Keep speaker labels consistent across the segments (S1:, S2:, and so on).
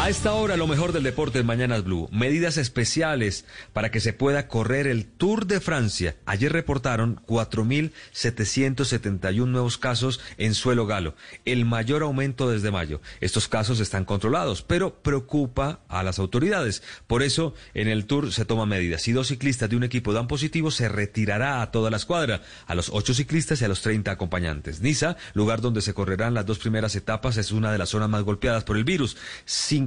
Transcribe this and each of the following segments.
S1: A esta hora, lo mejor del deporte en Mañanas Blue. Medidas especiales para que se pueda correr el Tour de Francia. Ayer reportaron 4.771 nuevos casos en suelo galo. El mayor aumento desde mayo. Estos casos están controlados, pero preocupa a las autoridades. Por eso, en el Tour se toman medidas. Si dos ciclistas de un equipo dan positivo, se retirará a toda la escuadra, a los ocho ciclistas y a los 30 acompañantes. Niza, lugar donde se correrán las dos primeras etapas, es una de las zonas más golpeadas por el virus.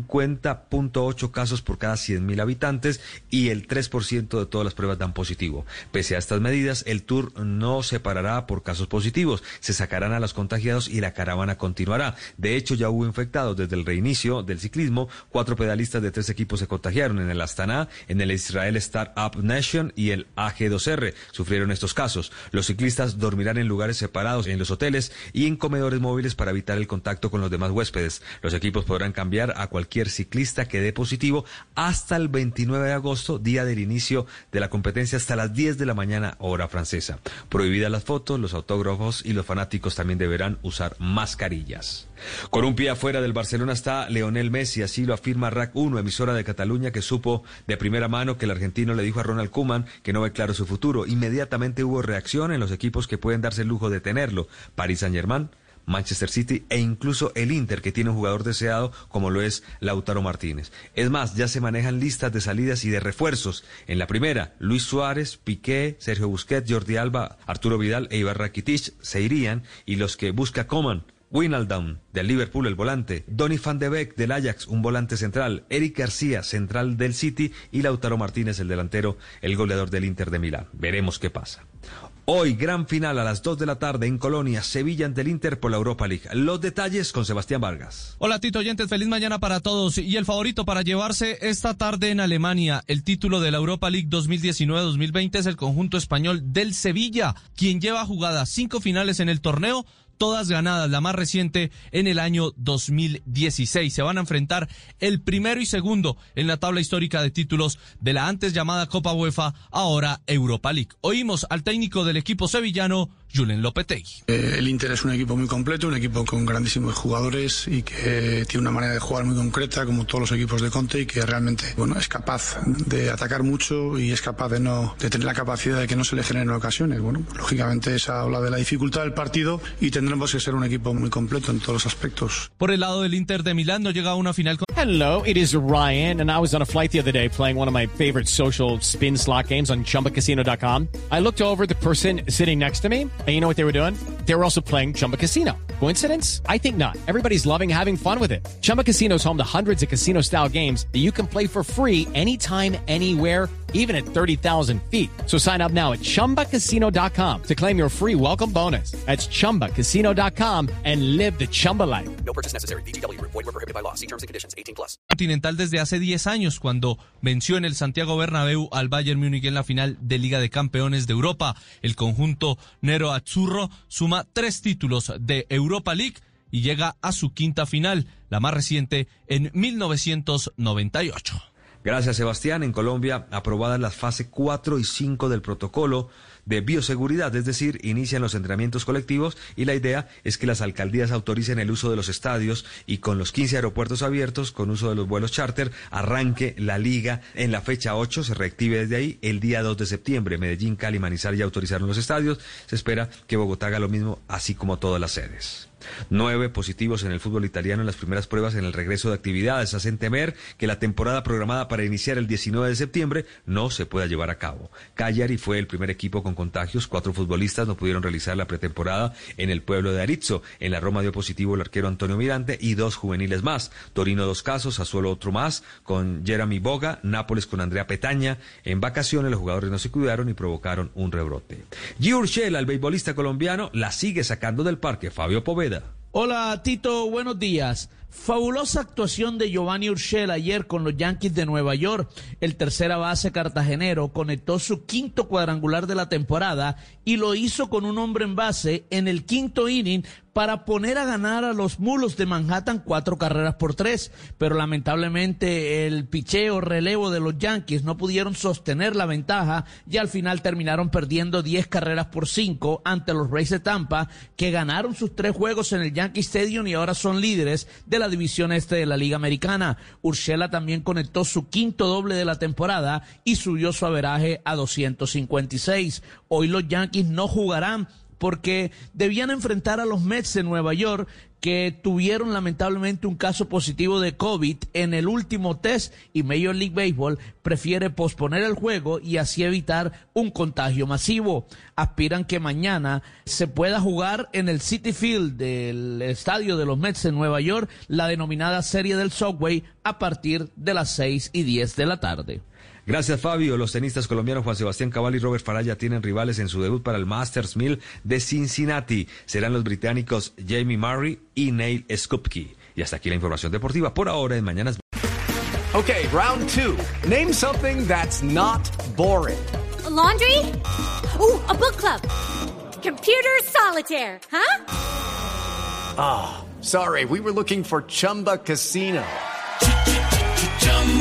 S1: 50.8 casos por cada 100.000 habitantes y el 3% de todas las pruebas dan positivo. Pese a estas medidas, el Tour no se parará por casos positivos. Se sacarán a los contagiados y la caravana continuará. De hecho, ya hubo infectados desde el reinicio del ciclismo. Cuatro pedalistas de tres equipos se contagiaron en el Astana, en el Israel Startup Nation y el AG2R. Sufrieron estos casos. Los ciclistas dormirán en lugares separados en los hoteles y en comedores móviles para evitar el contacto con los demás huéspedes. Los equipos podrán cambiar a cualquier ciclista que dé positivo hasta el 29 de agosto, día del inicio de la competencia, hasta las 10 de la mañana, hora francesa. Prohibidas las fotos, los autógrafos y los fanáticos también deberán usar mascarillas. Con un pie afuera del Barcelona está Leonel Messi, así lo afirma RAC 1, emisora de Cataluña, que supo de primera mano que el argentino le dijo a Ronald Koeman que no ve claro su futuro. Inmediatamente hubo reacción en los equipos que pueden darse el lujo de tenerlo. Paris Saint-Germain, Manchester City e incluso el Inter, que tiene un jugador deseado como lo es Lautaro Martínez. Es más, ya se manejan listas de salidas y de refuerzos. En la primera, Luis Suárez, Piqué, Sergio Busquets, Jordi Alba, Arturo Vidal e Ibar Rakitic se irían y los que busca Coman Winaldam del Liverpool, el volante, Donny van de Beek del Ajax, un volante central, Eric García, central del City y Lautaro Martínez, el delantero, el goleador del Inter de Milán. Veremos qué pasa. Hoy, gran final a las 2 de la tarde en Colonia, Sevilla ante el Inter por la Europa League. Los detalles con Sebastián Vargas.
S2: Hola Tito Oyentes, feliz mañana para todos. Y el favorito para llevarse esta tarde en Alemania el título de la Europa League 2019-2020 es el conjunto español del Sevilla, quien lleva jugadas cinco finales en el torneo todas ganadas, la más reciente en el año 2016. Se van a enfrentar el primero y segundo en la tabla histórica de títulos de la antes llamada Copa UEFA, ahora Europa League. Oímos al técnico del equipo sevillano, Julen Lopetegui.
S3: Eh, el Inter es un equipo muy completo, un equipo con grandísimos jugadores y que tiene una manera de jugar muy concreta, como todos los equipos de Conte, y que realmente bueno, es capaz de atacar mucho y es capaz de no de tener la capacidad de que no se le generen ocasiones. Bueno, lógicamente esa habla de la dificultad del partido y tendremos que ser un equipo muy completo en todos los aspectos.
S2: Por el lado del Inter de Milán no llega a una final con...
S4: Hello, it is Ryan, and I was on a flight the other day playing one of my favorite social spin slot games on chumbacasino.com. I looked over the person sitting next to me, and you know what they were doing? They were also playing Chumba Casino. Coincidence? I think not. Everybody's loving having fun with it. Chumba Casino is home to hundreds of casino style games that you can play for free anytime, anywhere, even at 30,000 feet. So sign up now at chumbacasino.com to claim your free welcome bonus. That's chumbacasino.com and live the Chumba life.
S5: No purchase necessary. BGW. Void were prohibited by law. See terms and conditions. 18 plus.
S2: Continental desde hace 10 años cuando venció en el Santiago Bernabéu al Bayern Múnich en la final de Liga de Campeones de Europa. El conjunto Nero Azzurro suma tres títulos de Europa League y llega a su quinta final, la más reciente en 1998.
S1: Gracias, Sebastián. En Colombia, aprobadas las fases 4 y 5 del protocolo de bioseguridad, es decir, inician los entrenamientos colectivos y la idea es que las alcaldías autoricen el uso de los estadios y con los 15 aeropuertos abiertos, con uso de los vuelos charter, arranque la liga en la fecha 8, se reactive desde ahí el día 2 de septiembre. Medellín, Cali, Manizales ya autorizaron los estadios, se espera que Bogotá haga lo mismo, así como todas las sedes. Nueve positivos en el fútbol italiano en las primeras pruebas en el regreso de actividades hacen temer que la temporada programada para iniciar el 19 de septiembre no se pueda llevar a cabo. Cagliari fue el primer equipo con contagios. Cuatro futbolistas no pudieron realizar la pretemporada en el pueblo de Arezzo. En la Roma dio positivo el arquero Antonio Mirante y dos juveniles más. Torino dos casos, Azuelo otro más, con Jeremy Boga, Nápoles con Andrea Petaña. En vacaciones los jugadores no se cuidaron y provocaron un rebrote. Giurchel, al beisbolista colombiano, la sigue sacando del parque. Fabio Poveda.
S6: Hola Tito, buenos días. Fabulosa actuación de Giovanni Urshel ayer con los Yankees de Nueva York. El tercera base cartagenero conectó su quinto cuadrangular de la temporada y lo hizo con un hombre en base en el quinto inning para poner a ganar a los mulos de Manhattan cuatro carreras por tres, pero lamentablemente el picheo relevo de los Yankees no pudieron sostener la ventaja y al final terminaron perdiendo diez carreras por cinco ante los Rays de Tampa, que ganaron sus tres juegos en el Yankee Stadium y ahora son líderes de la división este de la Liga Americana. Urshela también conectó su quinto doble de la temporada y subió su averaje a 256. Hoy los Yankees no jugarán porque debían enfrentar a los Mets de Nueva York que tuvieron lamentablemente un caso positivo de COVID en el último test y Major League Baseball prefiere posponer el juego y así evitar un contagio masivo. Aspiran que mañana se pueda jugar en el City Field del estadio de los Mets en Nueva York la denominada Serie del Subway a partir de las 6 y 10 de la tarde.
S1: Gracias, Fabio. Los tenistas colombianos Juan Sebastián Cabal y Robert Faraya tienen rivales en su debut para el Masters 1000 de Cincinnati. Serán los británicos Jamie Murray y Neil Skupke. Y hasta aquí la información deportiva. Por ahora, en Mañanas.
S7: Okay, round two. Name something that's not boring.
S8: A laundry? Ooh, a book club. Computer solitaire, huh?
S7: Ah, oh, sorry. We were looking for Chumba Casino.